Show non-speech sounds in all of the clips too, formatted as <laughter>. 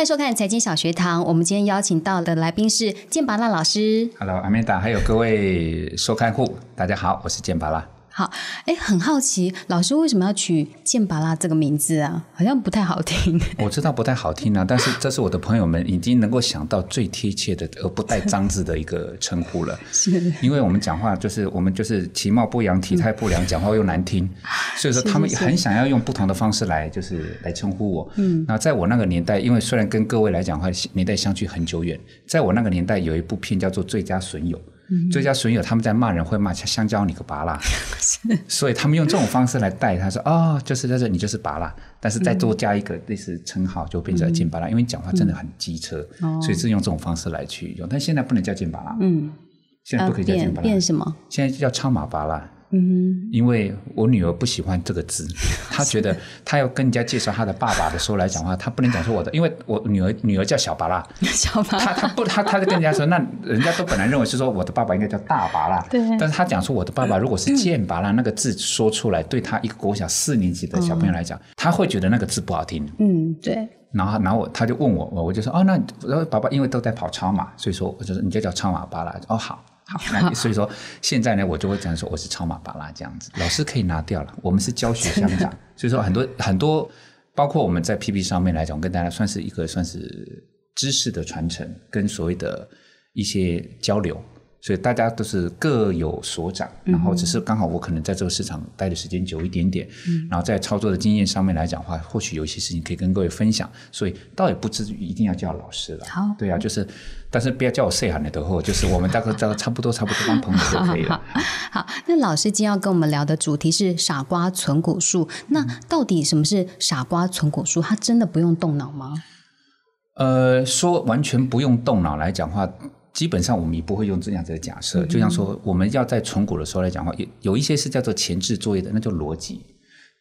欢迎收看财经小学堂。我们今天邀请到的来宾是健拔拉老师。Hello，阿曼达，还有各位收看户，大家好，我是健拔拉。好，哎，很好奇，老师为什么要取剑拔拉这个名字啊？好像不太好听。我知道不太好听啊，但是这是我的朋友们已经能够想到最贴切的而不带脏字的一个称呼了。<laughs> 是，因为我们讲话就是我们就是其貌不扬、体态不良，讲话又难听，所以说他们很想要用不同的方式来就是来称呼我。嗯，那在我那个年代，因为虽然跟各位来讲话年代相距很久远，在我那个年代有一部片叫做《最佳损友》。最佳损友，他们在骂人会骂香蕉你个拔拉，<laughs> 所以他们用这种方式来带他说哦，就是就是你就是拔拉，但是再多加一个类似称号就变成金拔拉，因为你讲话真的很机车，所以是用这种方式来去用。但现在不能叫金拔拉，嗯，现在不可以叫剑变拔蜡，变什么？现在叫超马拔辣。嗯因为我女儿不喜欢这个字，<laughs> 她觉得她要跟人家介绍她的爸爸的时候来讲话，她不能讲说我的，因为我女儿女儿叫小巴拉，<laughs> 小巴拉。她她不她她就跟人家说，那人家都本来认为是说我的爸爸应该叫大巴拉，对。但是她讲说我的爸爸如果是剑拔拉 <laughs> 那个字说出来，对她一个国小四年级的小朋友来讲，他会觉得那个字不好听，嗯，对，然后然后我他就问我，我我就说哦，那然后爸爸因为都在跑超马，所以说我就说你就叫超马巴拉。哦，好好，那所以说现在呢，我就会讲说我是超马巴拉这样子。老师可以拿掉了，我们是教学相长，<laughs> 所以说很多很多，包括我们在 PP 上面来讲，跟大家算是一个算是知识的传承跟所谓的一些交流。所以大家都是各有所长，然后只是刚好我可能在这个市场待的时间久一点点，然后在操作的经验上面来讲的话，或许有一些事情可以跟各位分享，所以倒也不至于一定要叫老师了。好对啊，就是，但是不要叫我 say 喊的后，就是我们 <laughs> 大概大概差不多差不多当朋友就可以了。<laughs> 好，那老师今天要跟我们聊的主题是傻瓜存股术。那到底什么是傻瓜存股术？它真的不用动脑吗？呃，说完全不用动脑来讲话，基本上我们也不会用这样子的假设。就像说我们要在存股的时候来讲话，有有一些是叫做前置作业的，那叫逻辑，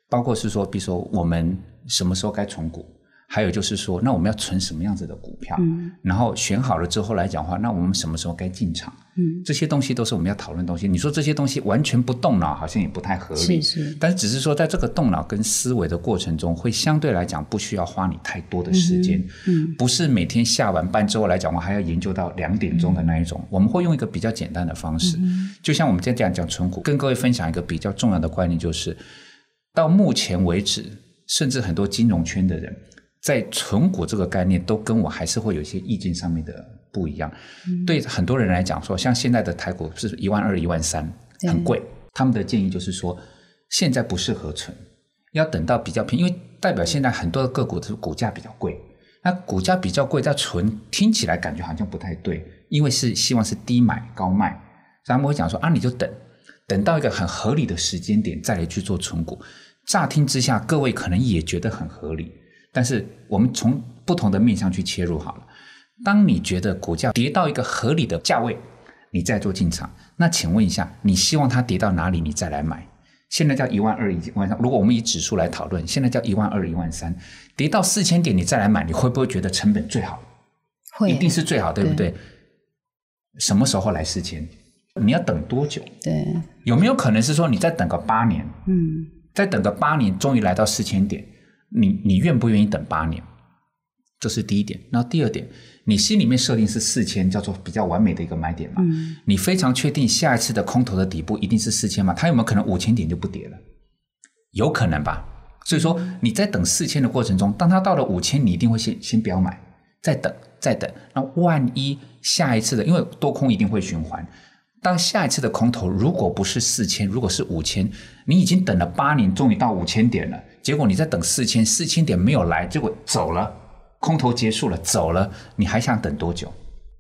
包括是说，比如说我们什么时候该存股。还有就是说，那我们要存什么样子的股票？嗯，然后选好了之后来讲话，那我们什么时候该进场？嗯，这些东西都是我们要讨论的东西。你说这些东西完全不动脑，好像也不太合理。是是但是只是说，在这个动脑跟思维的过程中，会相对来讲不需要花你太多的时间。嗯，不是每天下完班之后来讲，我还要研究到两点钟的那一种。我们会用一个比较简单的方式，就像我们今天这样讲存股，跟各位分享一个比较重要的观念，就是到目前为止，甚至很多金融圈的人。在存股这个概念，都跟我还是会有一些意见上面的不一样。对很多人来讲说，像现在的台股是一万二、一万三，很贵。他们的建议就是说，现在不适合存，要等到比较便宜，因为代表现在很多的个股是股价比较贵。那股价比较贵，再存听起来感觉好像不太对，因为是希望是低买高卖，所以他们会讲说啊，你就等，等到一个很合理的时间点再来去做存股。乍听之下，各位可能也觉得很合理。但是我们从不同的面向去切入好了。当你觉得股价跌到一个合理的价位，你再做进场。那请问一下，你希望它跌到哪里，你再来买？现在叫一万二、一万三。如果我们以指数来讨论，现在叫一万二、一万三，跌到四千点你再来买，你会不会觉得成本最好？会，一定是最好，对不对？什么时候来四千？你要等多久？对，有没有可能是说你再等个八年？嗯，再等个八年，终于来到四千点？你你愿不愿意等八年？这是第一点。然后第二点，你心里面设定是四千，叫做比较完美的一个买点嘛？嗯，你非常确定下一次的空头的底部一定是四千吗？它有没有可能五千点就不跌了？有可能吧。所以说你在等四千的过程中，当它到了五千，你一定会先先不要买，再等再等。那万一下一次的，因为多空一定会循环。当下一次的空头如果不是四千，如果是五千，你已经等了八年，终于到五千点了，结果你在等四千，四千点没有来，结果走了，空头结束了，走了，你还想等多久？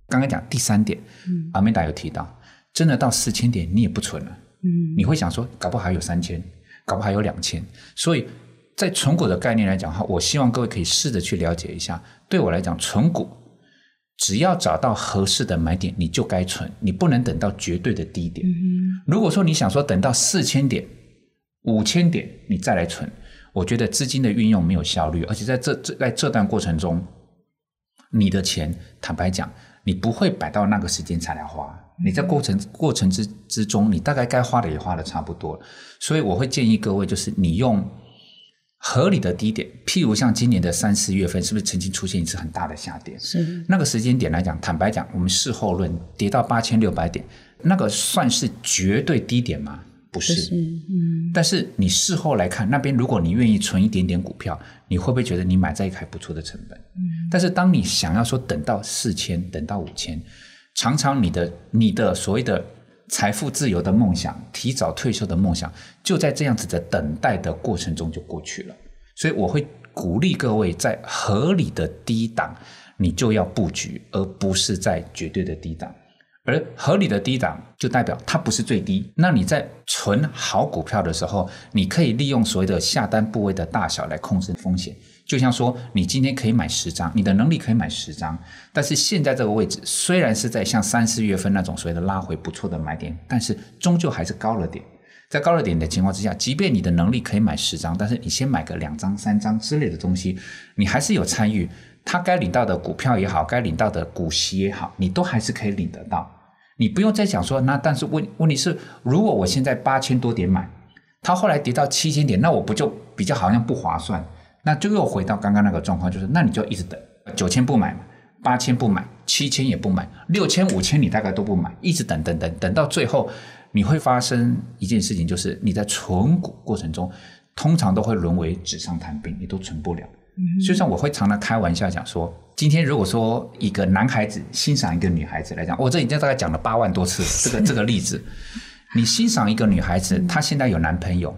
刚刚讲第三点，嗯，阿美达有提到，真的到四千点你也不存了，嗯，你会想说，搞不好还有三千，搞不好还有两千，所以在存股的概念来讲的话，我希望各位可以试着去了解一下，对我来讲，存股。只要找到合适的买点，你就该存，你不能等到绝对的低点。如果说你想说等到四千点、五千点你再来存，我觉得资金的运用没有效率，而且在这这在这段过程中，你的钱坦白讲，你不会摆到那个时间才来花。你在过程过程之之中，你大概该花的也花的差不多了，所以我会建议各位，就是你用合理的低点，譬如像今年的三四月份，是不是曾经出现一次很大的下跌？是那个时间点来讲，坦白讲，我们事后论跌到八千六百点，那个算是绝对低点吗？不是。是嗯但是你事后来看，那边如果你愿意存一点点股票，你会不会觉得你买在一个还不错的成本？嗯。但是当你想要说等到四千，等到五千，常常你的你的所谓的财富自由的梦想，提早退休的梦想，就在这样子的等待的过程中就过去了。所以我会鼓励各位在合理的低档，你就要布局，而不是在绝对的低档。而合理的低档就代表它不是最低。那你在存好股票的时候，你可以利用所谓的下单部位的大小来控制风险。就像说，你今天可以买十张，你的能力可以买十张，但是现在这个位置虽然是在像三四月份那种所谓的拉回不错的买点，但是终究还是高了点。在高了点的情况之下，即便你的能力可以买十张，但是你先买个两张、三张之类的东西，你还是有参与。他该领到的股票也好，该领到的股息也好，你都还是可以领得到。你不用再讲说，那但是问问题是，如果我现在八千多点买，它后来跌到七千点，那我不就比较好像不划算？那就又回到刚刚那个状况，就是那你就一直等，九千不买嘛，八千不买，七千也不买，六千、五千你大概都不买，一直等等等等到最后，你会发生一件事情，就是你在存股过程中，通常都会沦为纸上谈兵，你都存不了。所以像我会常常开玩笑讲说，今天如果说一个男孩子欣赏一个女孩子来讲，我这已经大概讲了八万多次这个这个例子，<laughs> 你欣赏一个女孩子，她现在有男朋友，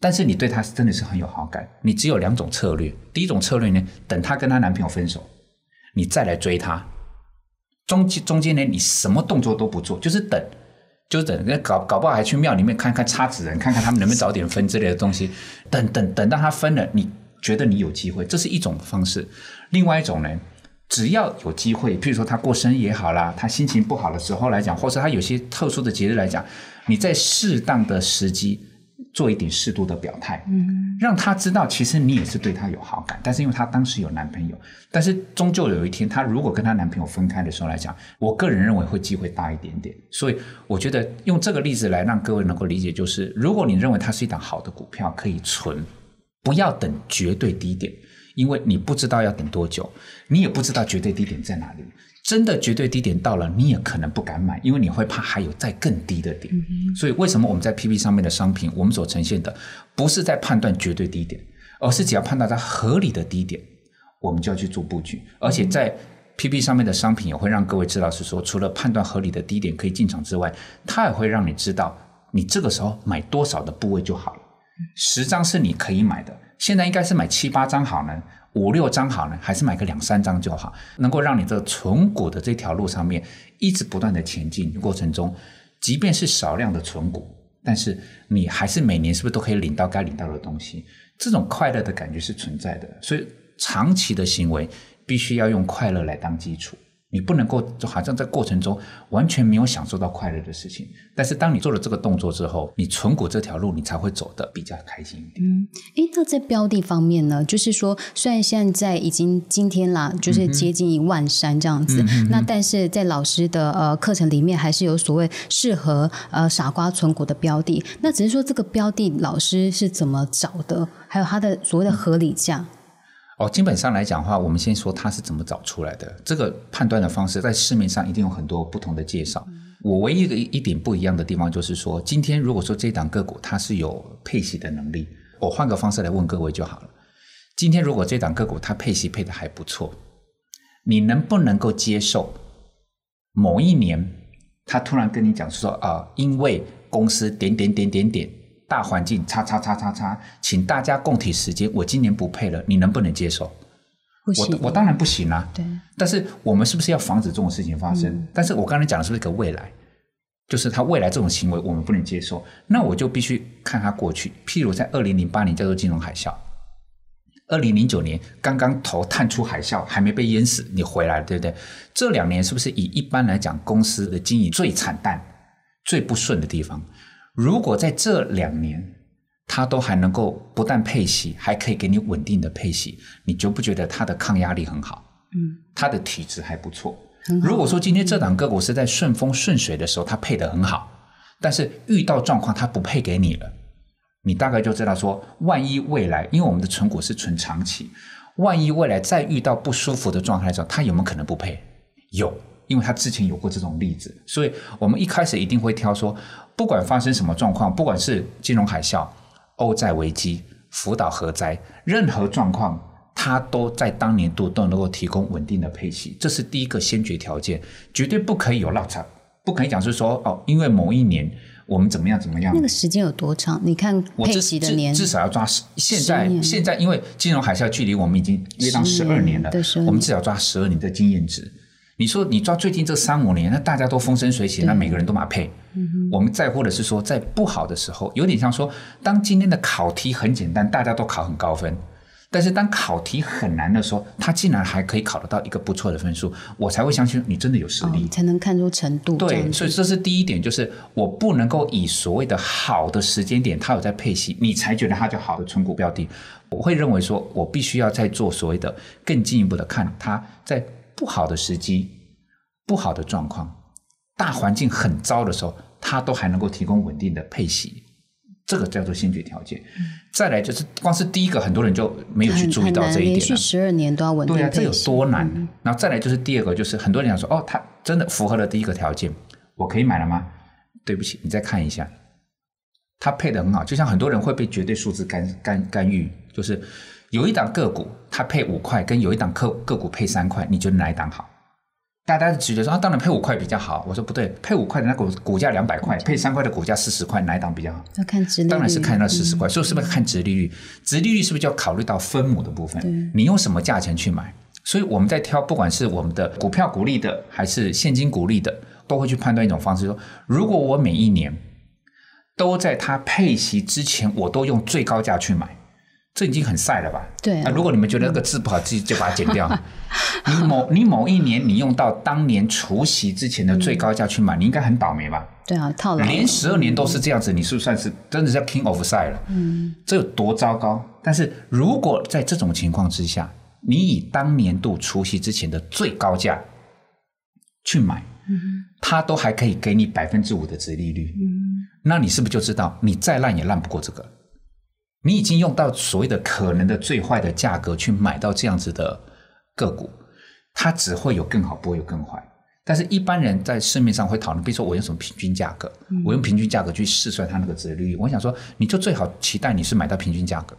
但是你对她真的是很有好感，你只有两种策略，第一种策略呢，等她跟她男朋友分手，你再来追她，中间中间呢，你什么动作都不做，就是等。就是等，那搞搞不好还去庙里面看看插纸人，看看他们能不能早点分之类的东西。等等等到他分了，你觉得你有机会，这是一种方式。另外一种呢，只要有机会，譬如说他过生日也好啦，他心情不好的时候来讲，或者他有些特殊的节日来讲，你在适当的时机做一点适度的表态，嗯，让他知道其实你也是对他有好感，但是因为他当时有男朋友，但是终究有一天她如果跟她男朋友分开的时候来讲，我个人认为会机会大一点点。所以我觉得用这个例子来让各位能够理解，就是如果你认为它是一档好的股票可以存。不要等绝对低点，因为你不知道要等多久，你也不知道绝对低点在哪里。真的绝对低点到了，你也可能不敢买，因为你会怕还有再更低的点。所以为什么我们在 PP 上面的商品，我们所呈现的不是在判断绝对低点，而是只要判断它合理的低点，我们就要去做布局。而且在 PP 上面的商品也会让各位知道，是说除了判断合理的低点可以进场之外，它也会让你知道你这个时候买多少的部位就好了。十张是你可以买的，现在应该是买七八张好呢，五六张好呢，还是买个两三张就好，能够让你这个存股的这条路上面一直不断的前进过程中，即便是少量的存股，但是你还是每年是不是都可以领到该领到的东西？这种快乐的感觉是存在的，所以长期的行为必须要用快乐来当基础。你不能够就好像在过程中完全没有享受到快乐的事情，但是当你做了这个动作之后，你存股这条路你才会走得比较开心一点。嗯，诶，那在标的方面呢，就是说，虽然现在已经今天啦，就是接近一万三这样子，那但是在老师的呃课程里面，还是有所谓适合呃傻瓜存股的标的。那只是说这个标的老师是怎么找的，还有它的所谓的合理价。哦，基本上来讲的话，我们先说它是怎么找出来的。这个判断的方式在市面上一定有很多不同的介绍。我唯一的一点不一样的地方就是说，今天如果说这档个股它是有配息的能力，我换个方式来问各位就好了。今天如果这档个股它配息配的还不错，你能不能够接受某一年他突然跟你讲说啊，因为公司点点点点点。大环境叉叉叉叉叉，请大家共体时间。我今年不配了，你能不能接受？我我当然不行啊。对，但是我们是不是要防止这种事情发生？但是我刚才讲的是一个未来，就是他未来这种行为我们不能接受，那我就必须看他过去。譬如在二零零八年叫做金融海啸，二零零九年刚刚头探出海啸，还没被淹死，你回来了，对不对？这两年是不是以一般来讲公司的经营最惨淡、最不顺的地方？如果在这两年，它都还能够不但配息，还可以给你稳定的配息，你觉不觉得它的抗压力很好？嗯，它的体质还不错。如果说今天这档个股是在顺风顺水的时候，它配得很好，但是遇到状况它不配给你了，你大概就知道说，万一未来，因为我们的存股是存长期，万一未来再遇到不舒服的状态的时候，它有没有可能不配？有，因为它之前有过这种例子，所以我们一开始一定会挑说，不管发生什么状况，不管是金融海啸、欧债危机、福岛核灾，任何状况。它都在当年度都能够提供稳定的配息，这是第一个先决条件，绝对不可以有落差，不可以讲是说哦，因为某一年我们怎么样怎么样。那个时间有多长？你看配息的年至少要抓十。现在现在因为金融海啸距离我们已经约当十二年了，我们至少抓十二年的经验值。你说你抓最近这三五年，那大家都风生水起，那每个人都马配。我们在乎的是说，在不好的时候，有点像说，当今天的考题很简单，大家都考很高分。但是当考题很难的时候，他竟然还可以考得到一个不错的分数，我才会相信你真的有实力，才能看出程度。对，所以这是第一点，就是我不能够以所谓的好的时间点，他有在配息，你才觉得它就好的存股标的。我会认为说，我必须要再做所谓的更进一步的看，它在不好的时机、不好的状况、大环境很糟的时候，它都还能够提供稳定的配息。这个叫做先决条件，再来就是光是第一个，很多人就没有去注意到这一点连续十二年都要稳定对啊，这有多难？然后再来就是第二个，就是很多人想说，哦，他真的符合了第一个条件，我可以买了吗？对不起，你再看一下，它配的很好，就像很多人会被绝对数字干干干预，就是有一档个股它配五块，跟有一档个个股配三块，你觉得哪一档好？大家直觉说啊，当然配五块比较好。我说不对，配五块的那股股价两百块，配三块的股价四十块，哪一档比较好？要看值率。当然是看那四十块。所以是不是看值利率？值利率是不是就要考虑到分母的部分？你用什么价钱去买？所以我们在挑，不管是我们的股票股利的，还是现金股利的，都会去判断一种方式：说如果我每一年都在它配息之前，我都用最高价去买。这已经很晒了吧？对啊。如果你们觉得那个字不好，自己就把它剪掉。<laughs> 你某你某一年你用到当年除夕之前的最高价去买，你应该很倒霉吧？对啊，套牢。连十二年都是这样子，你是不是算是真的是 king of 晒了？嗯，这有多糟糕？但是如果在这种情况之下，你以当年度除夕之前的最高价去买，嗯，它都还可以给你百分之五的折利率，嗯，那你是不是就知道你再烂也烂不过这个？你已经用到所谓的可能的最坏的价格去买到这样子的个股，它只会有更好，不会有更坏。但是一般人在市面上会讨论，比如说我用什么平均价格，我用平均价格去试算它那个折率。我想说，你就最好期待你是买到平均价格。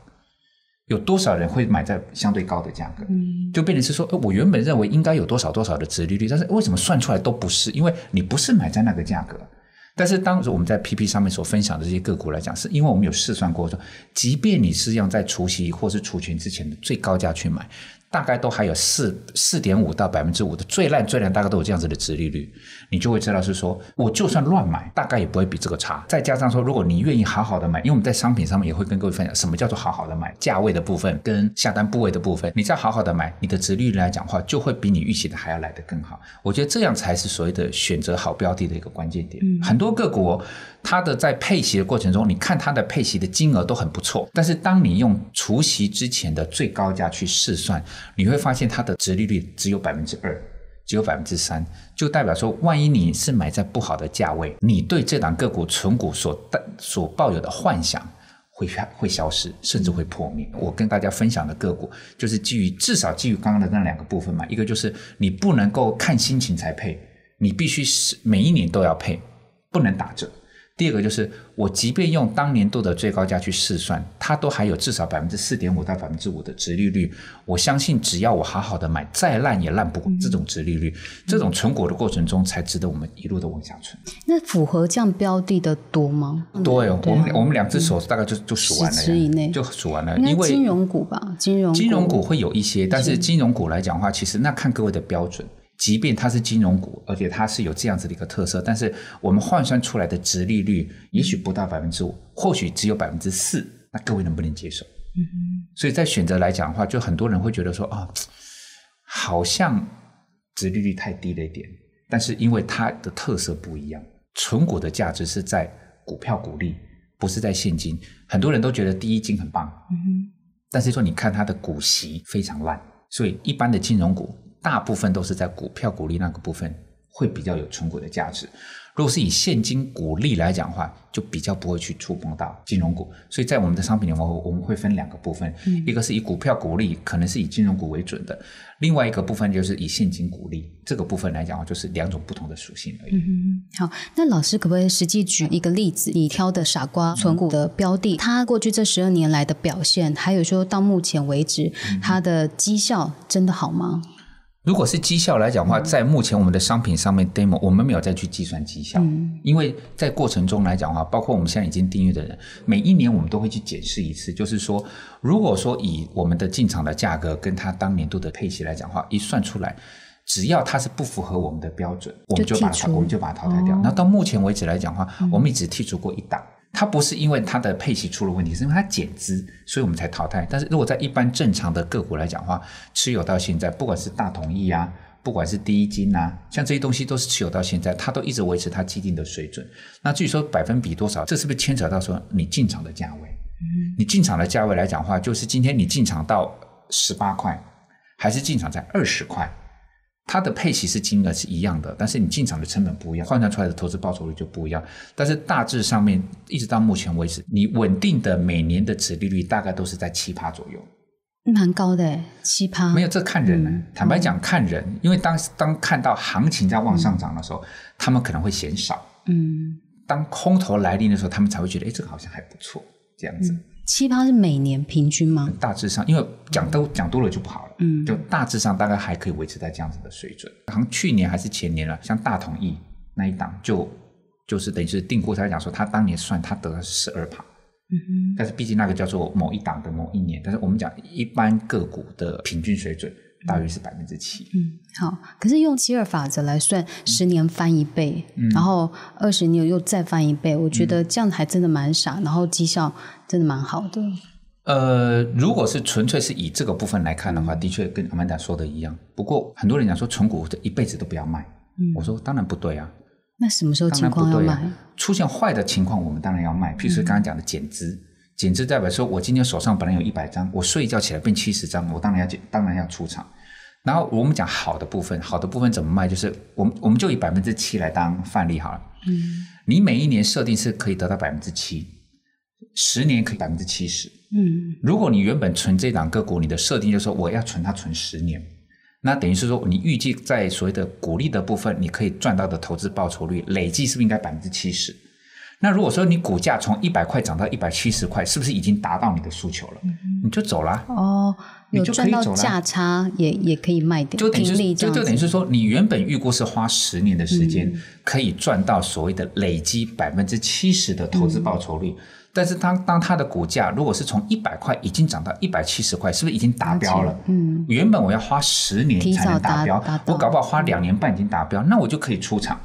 有多少人会买在相对高的价格？就变成是说，我原本认为应该有多少多少的折利率，但是为什么算出来都不是？因为你不是买在那个价格。但是，当时我们在 PP 上面所分享的这些个股来讲，是因为我们有试算过，说即便你是要在除息或是除权之前的最高价去买。大概都还有四四点五到百分之五的最烂最烂，大概都有这样子的值利率，你就会知道是说，我就算乱买，大概也不会比这个差。再加上说，如果你愿意好好的买，因为我们在商品上面也会跟各位分享，什么叫做好好的买，价位的部分跟下单部位的部分，你再好好的买，你的值利率来讲话，就会比你预期的还要来得更好。我觉得这样才是所谓的选择好标的的一个关键点。很多个股。它的在配息的过程中，你看它的配息的金额都很不错，但是当你用除息之前的最高价去试算，你会发现它的折利率只有百分之二，只有百分之三，就代表说，万一你是买在不好的价位，你对这档个股存股所带所抱有的幻想会会消失，甚至会破灭。我跟大家分享的个股，就是基于至少基于刚刚的那两个部分嘛，一个就是你不能够看心情才配，你必须是每一年都要配，不能打折。第二个就是，我即便用当年度的最高价去试算，它都还有至少百分之四点五到百分之五的值利率。我相信，只要我好好的买，再烂也烂不过这种值利率。这种存股的过程中，才值得我们一路的往下存。那符合这样标的的多吗？多哦，我们我们两只手大概就就数完了，十以内就数完了。因为金融股吧，金融金融股会有一些，但是金融股来讲的话，其实那看各位的标准。即便它是金融股，而且它是有这样子的一个特色，但是我们换算出来的值利率也许不到百分之五，或许只有百分之四，那各位能不能接受？嗯所以在选择来讲的话，就很多人会觉得说啊，好像值利率太低了一点，但是因为它的特色不一样，存股的价值是在股票股利，不是在现金。很多人都觉得第一金很棒，嗯但是说你看它的股息非常烂，所以一般的金融股。大部分都是在股票股利那个部分会比较有存股的价值。如果是以现金股利来讲的话，就比较不会去触碰到金融股。所以在我们的商品里面，我们会分两个部分，一个是以股票股利，可能是以金融股为准的；另外一个部分就是以现金股利。这个部分来讲的话，就是两种不同的属性而已。嗯，好，那老师可不可以实际举一个例子？你挑的傻瓜存股的标的，它过去这十二年来的表现，还有说到目前为止它的绩效真的好吗？如果是绩效来讲的话，在目前我们的商品上面 demo，我们没有再去计算绩效，因为在过程中来讲的话，包括我们现在已经订阅的人，每一年我们都会去检视一次，就是说，如果说以我们的进场的价格跟它当年度的配息来讲的话，一算出来，只要它是不符合我们的标准，我们就把它我们就把它淘汰掉。那到目前为止来讲的话，我们一直剔除过一档。它不是因为它的配息出了问题，是因为它减资，所以我们才淘汰。但是如果在一般正常的个股来讲的话，持有到现在，不管是大同意啊，不管是第一金啊，像这些东西都是持有到现在，它都一直维持它既定的水准。那至于说百分比多少，这是不是牵扯到说你进场的价位？嗯，你进场的价位来讲的话，就是今天你进场到十八块，还是进场在二十块？它的配息是金额是一样的，但是你进场的成本不一样，换算出来的投资报酬率就不一样。但是大致上面一直到目前为止，你稳定的每年的值利率大概都是在七趴左右，蛮高的七趴。没有，这看人呢。坦白讲，看人，因为当当看到行情在往上涨的时候，他们可能会嫌少。嗯，当空头来临的时候，他们才会觉得，哎，这个好像还不错，这样子。七八是每年平均吗？大致上，因为讲都讲多了就不好了。嗯，就大致上大概还可以维持在这样子的水准。好像去年还是前年了，像大同意那一档，就就是等于是订货他讲说，他当年算他得了十二趴。嗯哼，但是毕竟那个叫做某一档的某一年，但是我们讲一般个股的平均水准。大约是百分之七。嗯，好。可是用七二法则来算，十年翻一倍，然后二十年又再翻一倍，我觉得这样还真的蛮傻，然后绩效真的蛮好的。呃，如果是纯粹是以这个部分来看的话，的确跟阿曼达说的一样。不过很多人讲说存股这一辈子都不要卖，我说当然不对啊。那什么时候情况要卖？出现坏的情况，我们当然要卖。譬如说刚刚讲的减资。减资代表说，我今天手上本来有一百张，我睡一觉起来变七十张，我当然要减，当然要出场。然后我们讲好的部分，好的部分怎么卖？就是我们我们就以百分之七来当范例好了。嗯，你每一年设定是可以得到百分之七，十年可以百分之七十。嗯，如果你原本存这档个股，你的设定就是说我要存它存十年，那等于是说你预计在所谓的股利的部分，你可以赚到的投资报酬率累计是不是应该百分之七十？那如果说你股价从一百块涨到一百七十块，是不是已经达到你的诉求了？你就走了哦，你就赚到价差也也可以卖掉，就等于就就等于是说，你原本预估是花十年的时间可以赚到所谓的累积百分之七十的投资报酬率，但是当当它的股价如果是从一百块已经涨到一百七十块，是不是已经达标了？嗯，原本我要花十年才能达标，我搞不好花两年半已经达标，那我就可以出场。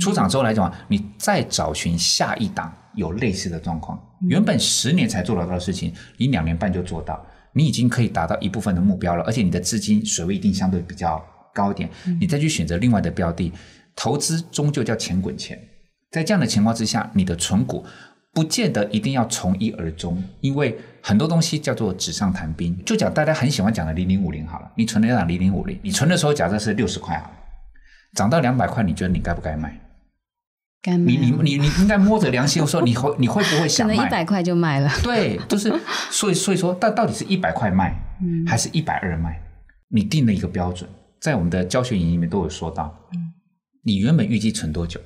出场之后来讲，你再找寻下一档有类似的状况，原本十年才做得到的事情，你两年半就做到，你已经可以达到一部分的目标了，而且你的资金水位一定相对比较高一点，你再去选择另外的标的，投资终究叫钱滚钱，在这样的情况之下，你的存股不见得一定要从一而终，因为很多东西叫做纸上谈兵，就讲大家很喜欢讲的零零五零好了，你存了一档零零五零，你存的时候假设是六十块好了。涨到两百块，你觉得你该不该卖？该卖。你你你你应该摸着良心说，你会你会不会想卖？可能一百块就卖了。对，就是所以所以说，到到底是一百块卖，还是一百二卖？你定了一个标准，在我们的教学营里面都有说到。嗯，你原本预计存多久？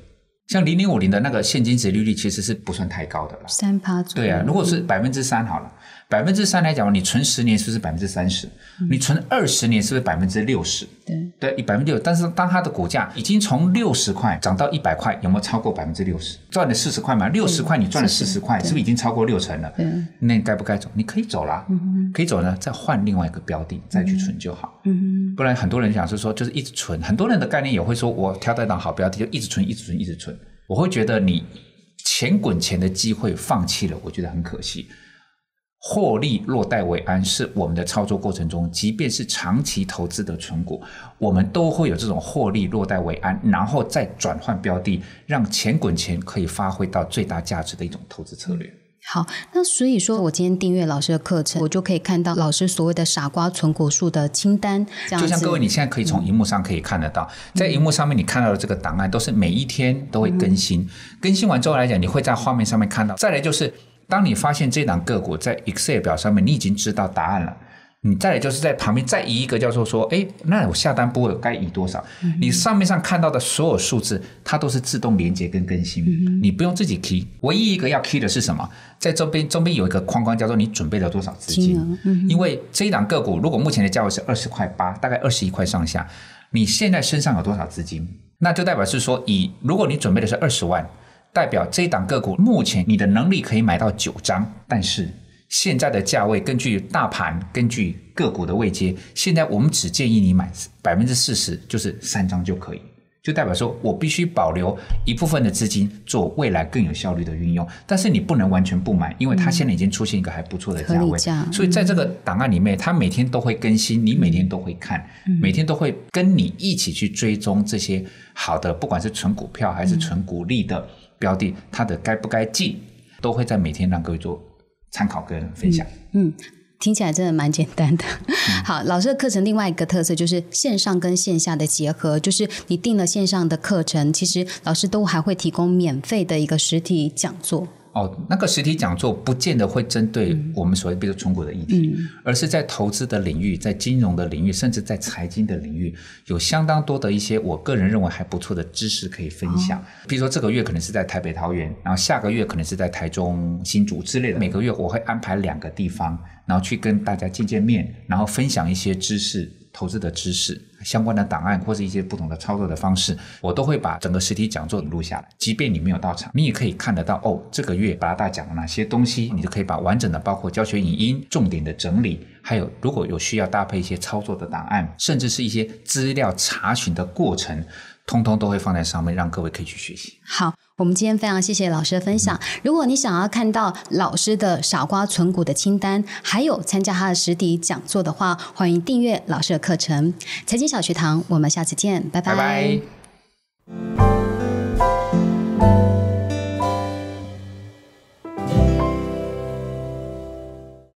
像零零五零的那个现金值利率其实是不算太高的了，三趴左右。对啊，如果是百分之三好了。百分之三来讲，你存十年是不是百分之三十？你存二十年是不是百分之六十？对对，一百分之六。但是当它的股价已经从六十块涨到一百块，有没有超过百分之六十？赚了四十块嘛？六十块你赚了四十块，是不是已经超过六成了？那你该不该走？你可以走了，可以走呢，再换另外一个标的再去存就好。不然很多人想是说，就是一直存。很多人的概念也会说，我挑到一档好标的就一直存，一直存，一直存。我会觉得你钱滚钱的机会放弃了，我觉得很可惜。获利落袋为安是我们的操作过程中，即便是长期投资的存股，我们都会有这种获利落袋为安，然后再转换标的，让钱滚钱可以发挥到最大价值的一种投资策略。好，那所以说我今天订阅老师的课程，我就可以看到老师所谓的傻瓜存股数的清单。就像各位，你现在可以从荧幕上可以看得到，在荧幕上面你看到的这个档案都是每一天都会更新，更新完之后来讲，你会在画面上面看到。再来就是，当你发现这档个股在 Excel 表上面，你已经知道答案了。你再来就是在旁边再移一个叫做说，哎，那我下单部位该移多少？你上面上看到的所有数字，它都是自动连接跟更新，你不用自己 key。唯一一个要 key 的是什么？在周边周边有一个框框叫做你准备了多少资金？因为这一档个股如果目前的价位是二十块八，大概二十一块上下，你现在身上有多少资金？那就代表是说，以如果你准备的是二十万，代表这一档个股目前你的能力可以买到九张，但是。现在的价位，根据大盘，根据个股的位阶，现在我们只建议你买百分之四十，就是三张就可以，就代表说我必须保留一部分的资金做未来更有效率的运用，但是你不能完全不买，因为它现在已经出现一个还不错的价位，所以在这个档案里面，它每天都会更新，你每天都会看，每天都会跟你一起去追踪这些好的，不管是纯股票还是纯股利的标的，它的该不该进，都会在每天让各位做。参考跟分享，嗯，听起来真的蛮简单的。好，老师的课程另外一个特色就是线上跟线下的结合，就是你订了线上的课程，其实老师都还会提供免费的一个实体讲座。哦，那个实体讲座不见得会针对我们所谓比如存股的议题，而是在投资的领域、在金融的领域，甚至在财经的领域，有相当多的一些我个人认为还不错的知识可以分享。比如说这个月可能是在台北桃园，然后下个月可能是在台中新竹之类的。每个月我会安排两个地方，然后去跟大家见见面，然后分享一些知识。投资的知识相关的档案，或是一些不同的操作的方式，我都会把整个实体讲座录下来。即便你没有到场，你也可以看得到哦。这个月八大讲了哪些东西，你就可以把完整的，包括教学影音、重点的整理，还有如果有需要搭配一些操作的档案，甚至是一些资料查询的过程，通通都会放在上面，让各位可以去学习。好。我们今天非常谢谢老师的分享。如果你想要看到老师的傻瓜存股的清单，还有参加他的实体讲座的话，欢迎订阅老师的课程。财经小学堂，我们下次见，拜拜。